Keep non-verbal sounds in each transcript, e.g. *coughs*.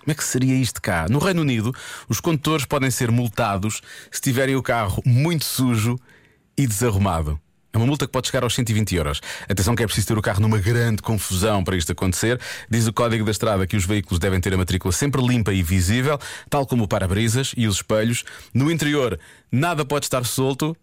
Como é que seria isto cá? No Reino Unido, os condutores podem ser multados se tiverem o carro muito sujo e desarrumado. É uma multa que pode chegar aos 120 euros. Atenção que é preciso ter o carro numa grande confusão para isto acontecer. Diz o Código da Estrada que os veículos devem ter a matrícula sempre limpa e visível, tal como o para-brisas e os espelhos. No interior, nada pode estar solto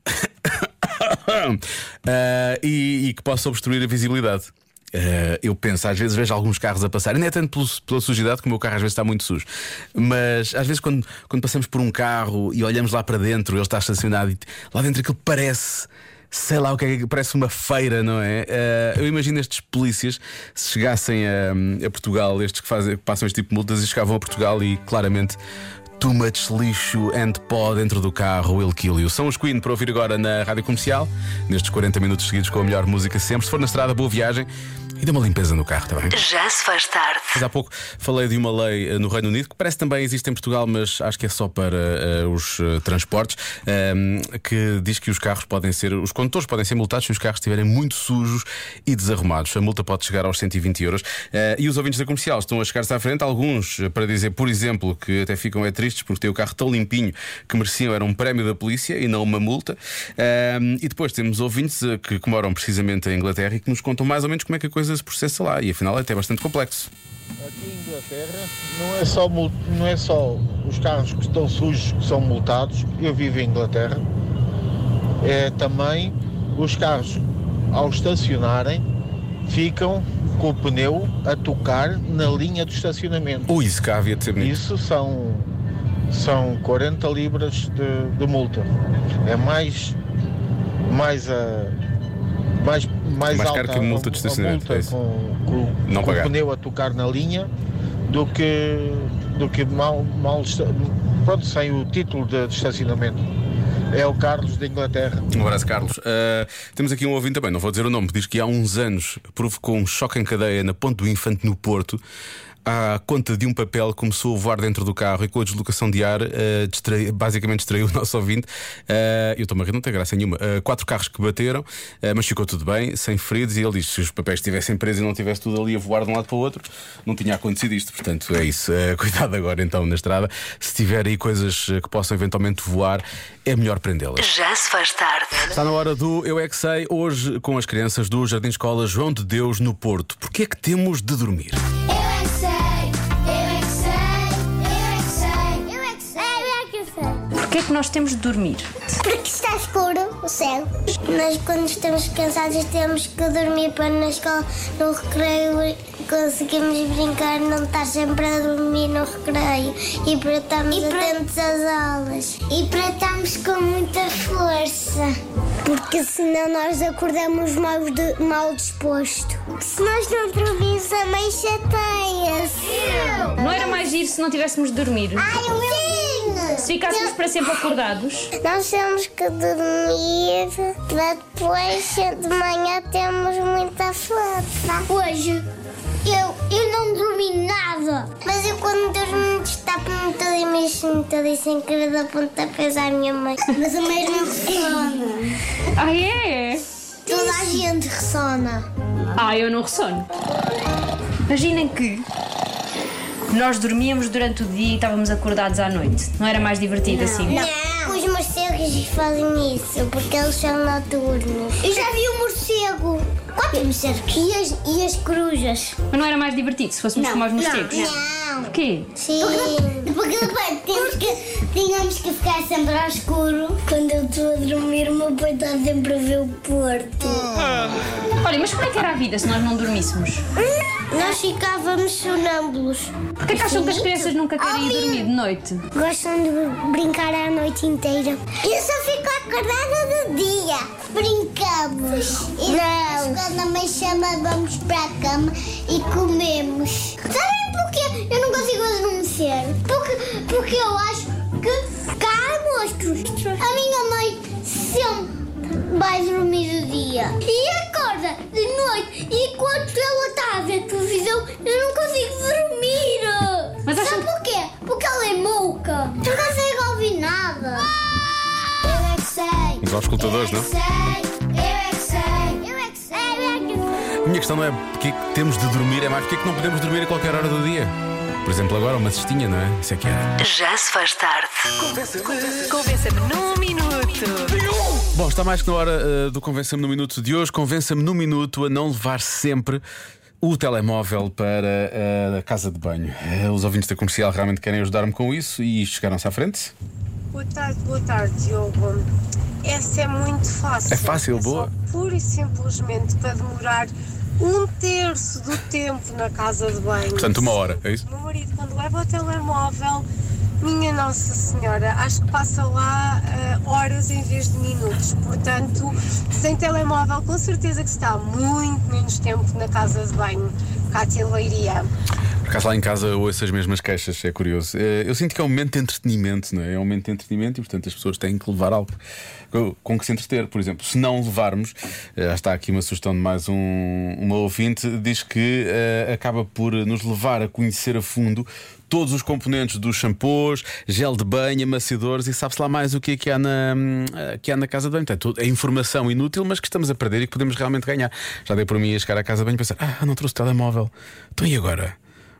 Ah, *coughs* *coughs* e, e que possa obstruir a visibilidade. Ah, eu penso, às vezes vejo alguns carros a passar, e não é tanto pelo- pela sujidade, como o meu carro às vezes está muito sujo, mas às vezes quando, quando passamos por um carro e olhamos lá para dentro, ele está estacionado e lá dentro aquilo parece. Sei lá o que é que parece uma feira, não é? Ah, eu imagino estes polícias se chegassem a, a Portugal, estes que, fazem, que passam este tipo de multas e chegavam a Portugal e claramente Too much lixo and pó dentro do carro, will kill you. São os Queen para ouvir agora na rádio comercial, nestes 40 minutos seguidos com a melhor música sempre. Se for na estrada, boa viagem e dê uma limpeza no carro, está bem? Já se faz tarde. Mas há pouco falei de uma lei eh, no Reino Unido que parece também existe em Portugal, mas acho que é só para eh, os eh, transportes, ehm, que diz que os carros podem ser, os condutores podem ser multados se os carros estiverem muito sujos e desarrumados. A multa pode chegar aos 120 euros. Eh, e os ouvintes da comercial estão a chegar-se à frente, alguns para dizer, por exemplo, que até ficam é tristes porque têm o carro tão limpinho que mereciam era um prémio da polícia e não uma multa. Ehm, e depois temos ouvintes eh, que, que moram precisamente em Inglaterra e que nos contam mais ou menos como é que a coisa se processa lá. E afinal é até bastante complexo. Aqui em Inglaterra não é, só, não é só os carros que estão sujos que são multados, eu vivo em Inglaterra, é também os carros ao estacionarem ficam com o pneu a tocar na linha do estacionamento. Ui, isso cá havia de ser bonito. Isso são, são 40 libras de, de multa. É mais, mais a. Mais, mais, Mais alta caro que a multa de estacionamento, é com, com- Não com pagar. o pneu a tocar na linha do que, do que mal, mal pronto, sem o título de, de estacionamento. É o Carlos de Inglaterra. Um abraço, Carlos. Uh, temos aqui um ouvinte também, não vou dizer o nome, diz que há uns anos provocou um choque em cadeia na Ponte do Infante no Porto. À conta de um papel começou a voar dentro do carro e com a deslocação de ar uh, distrai- basicamente distraiu o *laughs* nosso ouvinte. Uh, eu estou-me a rir, não tem graça nenhuma. Uh, quatro carros que bateram, mas ficou tudo bem, sem feridos. E ele diz: se os papéis estivessem presos e não tivesse tudo ali a voar de um lado para o outro, não tinha acontecido isto. Portanto, é isso. *laughs* Cuidado agora então na estrada. Se tiver aí coisas que possam eventualmente voar, é melhor prendê-las. Já se faz tarde. Está na hora do Eu é que sei, hoje com as crianças do Jardim Escola João de Deus no Porto. Porquê é que temos de dormir? Porquê é que nós temos de dormir? Porque está escuro o céu. Nós, quando estamos cansados, temos que dormir para na escola, no recreio, conseguimos brincar, não estar sempre a dormir no recreio. E para estarmos atentos às aulas. E para estarmos com muita força. Porque senão nós acordamos mal, de- mal disposto. Se nós não dormirmos, a mãe chateia-se. Não era mais giro se não tivéssemos de dormir? Ai, o meu Se ficássemos para sempre acordados? Nós temos que dormir para depois de manhã temos muita força. Hoje eu, eu não dormi nada. Mas eu quando dormi destapo-me toda e mexo-me toda e sem querer dar pontapés à minha mãe. Mas a mãe não ressona. Ah, é? Toda a gente ressona. Ah, eu não ressono. Imaginem que nós dormíamos durante o dia e estávamos acordados à noite. Não era mais divertido assim? Não. Os morcegos fazem isso porque eles são noturnos. Eu já vi um morcego. Quantos morcegos? E as, e as corujas? Mas não era mais divertido se fôssemos como os morcegos? Não. Porquê? Sim. Porque, porque depois temos que, tínhamos que ficar sempre ao escuro. Quando eu estou a dormir, o meu pai está sempre a ver o Porto. Olha, mas como é que era a vida se nós não dormíssemos? Nós ficávamos sonâmbulos. Porquê que acham que as crianças nunca querem ir dormir de noite? Gostam de brincar a noite inteira. Eu só fico acordada do dia. Brincamos. E não. quando a mãe chama, vamos para a cama e comemos. Dia e acorda de noite e enquanto ela está a ver televisão eu não consigo dormir. Mas Sabe porquê? Porque ela é mouca. Não consegue ouvir nada. Eu é que sei. Os auscultadores, eu é não? que sei. Eu é que sei. Eu é que sei. Eu é que sei. A minha questão não é porque é que temos de dormir, é mais porque é que não podemos dormir a qualquer hora do dia. Por exemplo, agora uma cestinha, não é? Isso é que era. Já se faz tarde. Convença-me num minuto. Bom, está mais que na hora eh, do Convença-me no Minuto de hoje. Convença-me no Minuto a não levar sempre o telemóvel para eh, a casa de banho. Eh, os ouvintes da comercial realmente querem ajudar-me com isso e chegaram-se à frente. Boa tarde, boa tarde, Diogo. Essa é muito fácil. É fácil, É só boa. Pura e simplesmente para demorar um terço do tempo na casa de banho. Portanto, uma hora, é isso? O meu marido, quando leva o telemóvel, minha Nossa Senhora, acho que passa lá eh, horas em vez de minutos. Portanto, sem telemóvel, com certeza que está muito menos tempo na casa de banho. Cátia Leiria. Por acaso lá em casa ouço as mesmas queixas, é curioso. Eh, Eu sinto que é um momento de entretenimento, não é? É um momento de entretenimento e, portanto, as pessoas têm que levar algo com- que se entreter. Por exemplo, se não levarmos, eh, já está aqui uma sugestão de mais um, uma ouvinte, diz que eh, acaba por nos levar a conhecer a fundo todos os componentes dos shampoos, gel de banho, amaciadores e sabe-se lá mais o que é que há na, que há na casa de banho. Portanto, é informação inútil, mas que estamos a perder e que podemos realmente ganhar. Já dei por mim a chegar à casa de banho e pensar: ah, não trouxe telemóvel. Então e agora?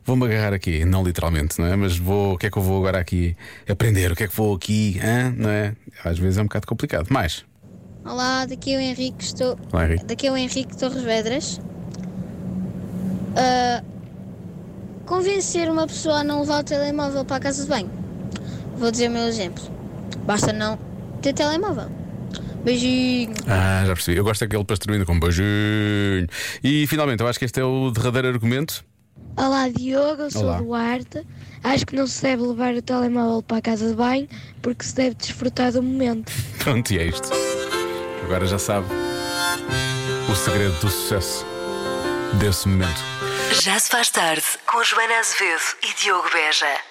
Vou-me agarrar aqui, não literalmente, não é? Mas vou, o que é que eu vou agora aqui aprender? O que é que vou aqui, hã? não é? Às vezes é um bocado complicado. Mais, Olá, daqui é o Henrique, estou. Olá, Henrique. Daqui é o Henrique Torres Vedras. Ah, convencer uma pessoa a não levar o telemóvel para a casa de banho. Vou dizer o meu exemplo. Basta não ter telemóvel. Beijinho. ah, já percebi. Eu gosto daquele pastorinho com beijinho. E finalmente, eu acho que este é o derradeiro argumento. Olá Diogo, eu sou Olá. Duarte. Acho que não se deve levar o telemóvel para a casa de banho porque se deve desfrutar do momento. *laughs* Pronto, e é isto. Agora já sabe o segredo do sucesso desse momento. Já se faz tarde com Joana Azevedo e Diogo Beja.